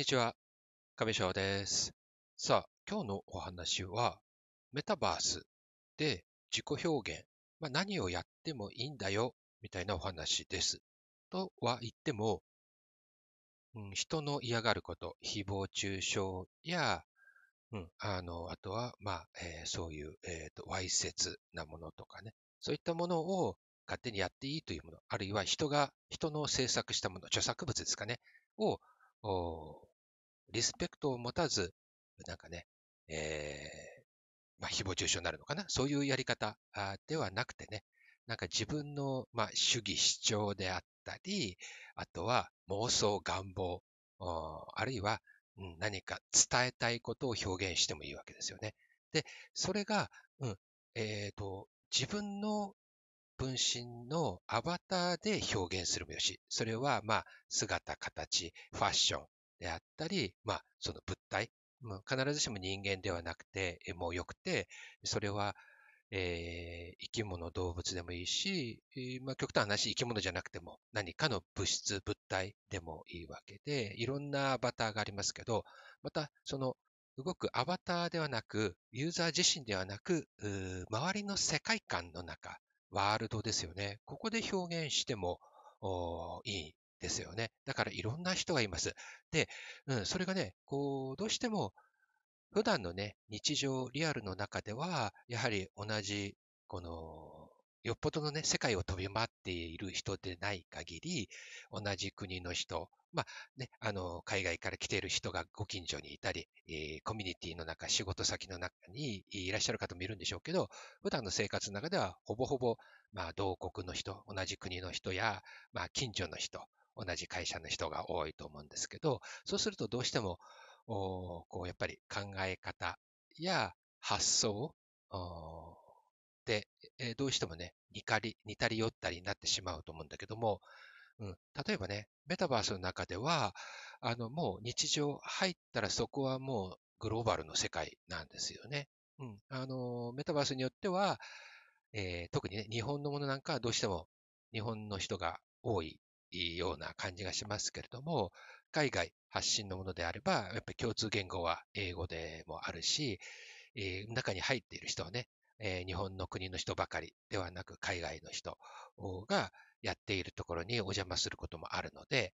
にちは、上翔です。さあ、今日のお話は、メタバースで自己表現、まあ、何をやってもいいんだよ、みたいなお話です。とは言っても、うん、人の嫌がること、誹謗中傷や、うん、あの、あとは、まあ、えー、そういう、えっ、ー、と、わいせつなものとかね、そういったものを勝手にやっていいというもの、あるいは人が、人の制作したもの、著作物ですかね、を、リスペクトを持たず、なんかね、えー、まあ、誹謗中傷になるのかな？そういうやり方ではなくてね、なんか自分の、まあ、主義主張であったり、あとは妄想、願望、あるいは、うん、何か伝えたいことを表現してもいいわけですよね。で、それが、うん、えっ、ー、と、自分の分身のアバターで表現するもよし、それは、まあ、姿、形、ファッションであったり、まあ、その物体、まあ、必ずしも人間ではなくて、もうよくて、それは、えー、生き物、動物でもいいし、まあ、極端な話、生き物じゃなくても、何かの物質、物体でもいいわけで、いろんなアバターがありますけど、また、その動くアバターではなく、ユーザー自身ではなく、周りの世界観の中、ワールドですよね。ここで表現してもいいですよね。だからいろんな人がいます。で、うん、それがね、こう、どうしても普段のね、日常、リアルの中では、やはり同じ、この、よっぽどのね、世界を飛び回っている人でない限り、同じ国の人、まあね、あの、海外から来ている人がご近所にいたり、えー、コミュニティの中、仕事先の中にいらっしゃる方もいるんでしょうけど、普段の生活の中では、ほぼほぼ、まあ、同国の人、同じ国の人や、まあ、近所の人、同じ会社の人が多いと思うんですけど、そうするとどうしても、こう、やっぱり考え方や発想で、えどうしてもね、似たり、似たり寄ったりになってしまうと思うんだけども、うん、例えばね、メタバースの中では、あの、もう日常入ったらそこはもうグローバルの世界なんですよね。うん、あの、メタバースによっては、えー、特にね、日本のものなんかはどうしても日本の人が多いいような感じがしますけれども、海外発信のものであれば、やっぱり共通言語は英語でもあるし、えー、中に入っている人はね、えー、日本の国の人ばかりではなく海外の人がやっているところにお邪魔することもあるので、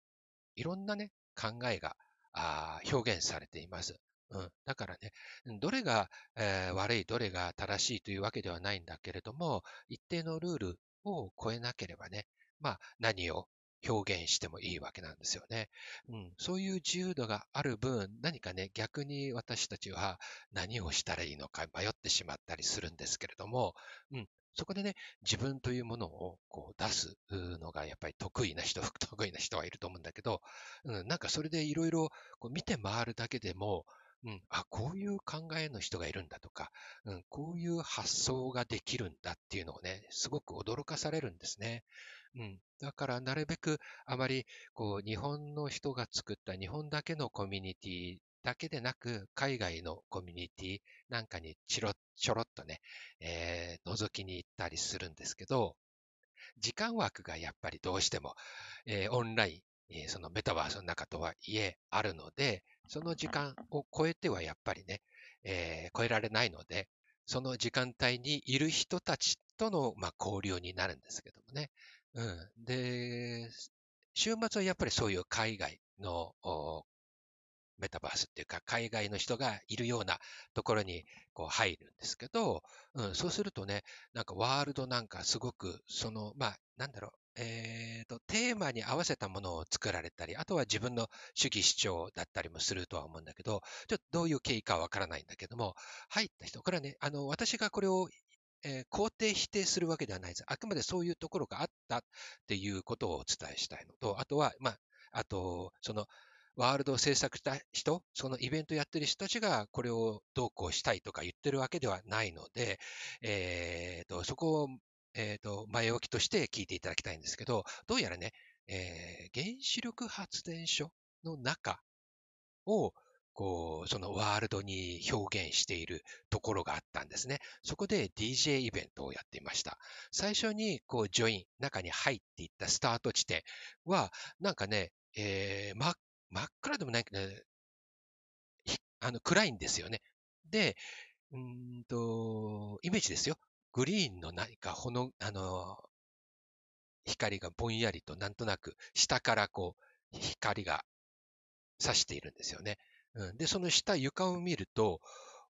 いろんなね、考えがあ表現されています。うん、だからね、どれが、えー、悪い、どれが正しいというわけではないんだけれども、一定のルールを超えなければね、まあ何を表現してもいいわけなんですよね。うん、そういう自由度がある分、何かね、逆に私たちは何をしたらいいのか迷ってしまったりするんですけれども、うん、そこでね、自分というものをこう出すのがやっぱり得意な人、不得意な人はいると思うんだけど、うん、なんかそれでいろいろ見て回るだけでも、うん、あ、こういう考えの人がいるんだとか、うん、こういう発想ができるんだっていうのをね、すごく驚かされるんですね。うん。だからなるべくあまりこう日本の人が作った日本だけのコミュニティだけでなく、海外のコミュニティなんかにちょろちょろっとね、えー、覗きに行ったりするんですけど、時間枠がやっぱりどうしても、えー、オンライン、えー、そのメタバースの中とはいえあるので、その時間を超えてはやっぱりね、えー、超えられないので、その時間帯にいる人たちとの、まあ、交流になるんですけどもね。うん。で、週末はやっぱりそういう海外のメタバースっていうか、海外の人がいるようなところにこう入るんですけど、うん、そうするとね、なんかワールドなんかすごく、その、まあ、なんだろう、えっ、ー、と、テーマに合わせたものを作られたり、あとは自分の主義主張だったりもするとは思うんだけど、ちょっとどういう経緯かわからないんだけども、入った人、これはね、あの、私がこれをえ、肯定否定するわけではないです。あくまでそういうところがあったっていうことをお伝えしたいのと、あとは、まあ、あと、その、ワールドを制作した人、そのイベントやってる人たちがこれをどうこうしたいとか言ってるわけではないので、えー、と、そこを、えー、と、前置きとして聞いていただきたいんですけど、どうやらね、えー、原子力発電所の中を、こう、そのワールドに表現しているところがあったんですね。そこで DJ イベントをやっていました。最初に、こう、ジョイン、中に入っていったスタート地点は、なんかね、えー、真っ真っ暗でもないけど、あの、暗いんですよね。で、うんと、イメージですよ。グリーンの何か、ほの、あの、光がぼんやりとなんとなく下からこう光が差しているんですよね。ん、で、その下床を見ると、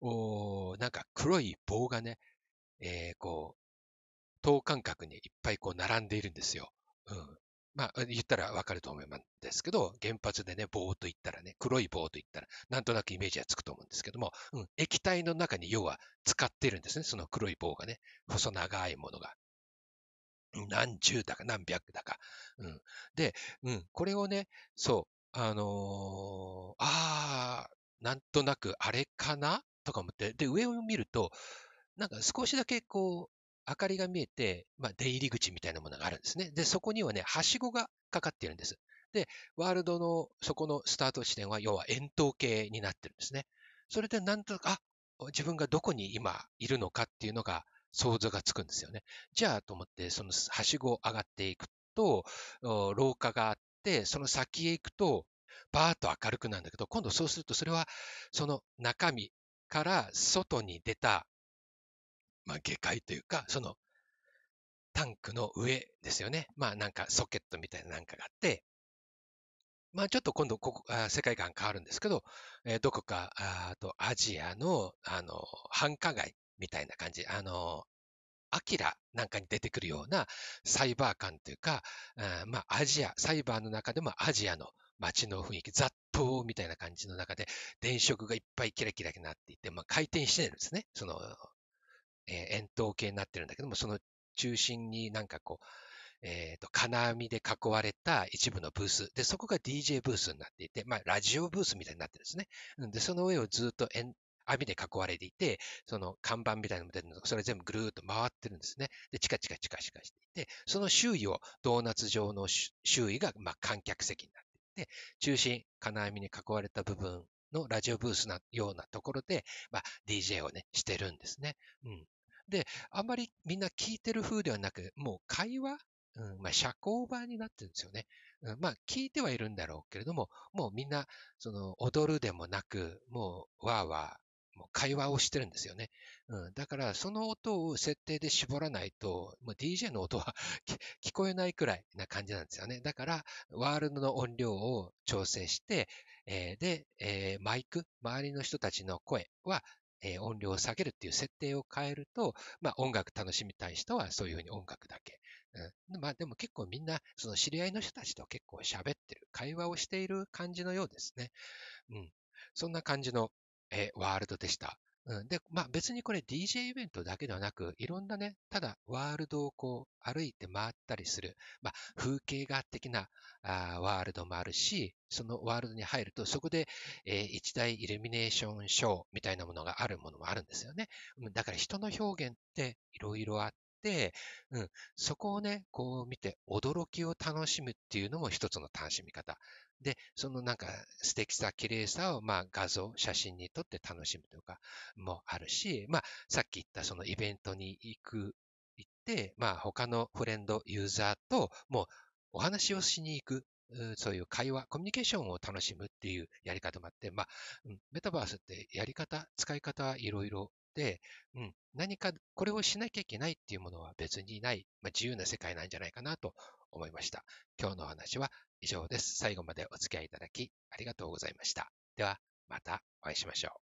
おなんか黒い棒がね、えー、こう、等間隔にいっぱいこう並んでいるんですよ。うん。まあ、言ったらわかると思うんですけど、原発でね、棒と言ったらね、黒い棒と言ったら、なんとなくイメージはつくと思うんですけども、うん、液体の中に要は使っているんですね、その黒い棒がね、細長いものが。何十だか何百だか。うん。で、うん、これをね、そう、あのー、あー、なんとなくあれかな？とか思って、で、上を見ると、なんか少しだけこう、明かりが見えて、まあ、出入り口みたいなものがあるんですね。で、そこにはね、はしごがかかっているんです。で、ワールドのそこのスタート地点は、要は円筒形になってるんですね。それでなんとか、あ、自分がどこに今いるのかっていうのが想像がつくんですよね。じゃあと思って、そのはしごを上がっていくと、廊下があって、その先へ行くと、バーッと明るくなるんだけど、今度そうすると、それはその中身から外に出た、まあ、下界というか、そのタンクの上ですよね。まあなんかソケットみたいななんかがあって、まあちょっと今度ここあ世界観変わるんですけど、えー、どこかあとアジアのあの繁華街みたいな感じ。あの、アキラなんかに出てくるようなサイバー感というか、まあ、アジア、サイバーの中でもアジアの街の雰囲気、雑踏みたいな感じの中で、電飾がいっぱいキラキラになっていて、まあ、回転してるんですね。その、えー、円筒形になってるんだけども、その中心になんかこう、えっ、ー、と、金網で囲われた一部のブース。で、そこが DJ ブースになっていて、まあ、ラジオブースみたいになってるんですね。で、その上をずっと網で囲われていて、その看板みたいなのも出るの、それ全部ぐるーっと回ってるんですね。で、チカチカチカチカしていて、その周囲をドーナツ状の周囲が、まあ、観客席になっていて、中心、金網に囲われた部分のラジオブースなようなところで、まあ、DJ をね、してるんですね。うん。で、あんまりみんな聞いてる風ではなく、もう会話、うん、まあ、社交場になってるんですよね。うん、まあ、聞いてはいるんだろうけれども、もうみんな、その、踊るでもなく、もう、わーわもう会話をしてるんですよね。うん、だから、その音を設定で絞らないと、もう DJ の音は 聞こえないくらいな感じなんですよね。だから、ワールドの音量を調整して、えー、で、えー、マイク、周りの人たちの声は、えー、音量を下げるっていう設定を変えると、まあ、音楽楽しみたい人はそういうふうに音楽だけ。うん、まあでも結構みんな、その知り合いの人たちと結構喋ってる、会話をしている感じのようですね。うん。そんな感じのえワールドでした。うん、で、まあ別にこれ DJ イベントだけではなく、いろんなね、ただワールドをこう歩いて回ったりする、まあ風景画的なあワールドもあるし、そのワールドに入ると、そこで、えー、一大イルミネーションショーみたいなものがあるものもあるんですよね。だから人の表現っていろいろあっ、うん、そこをね、こう見て驚きを楽しむっていうのも一つの楽しみ方。で、そのなんか素敵さ、綺麗さをまあ画像、写真に撮って楽しむとかもあるし、まあさっき言ったそのイベントに行く、行って、まあ他のフレンド、ユーザーともうお話をしに行く、そういう会話、コミュニケーションを楽しむっていうやり方もあって、まあ、メタバースってやり方、使い方はいろいろで、うん、何かこれをしなきゃいけないっていうものは別にない、まあ、自由な世界なんじゃないかなと思いました。今日のお話は以上です。最後までお付き合いいただきありがとうございました。では、またお会いしましょう。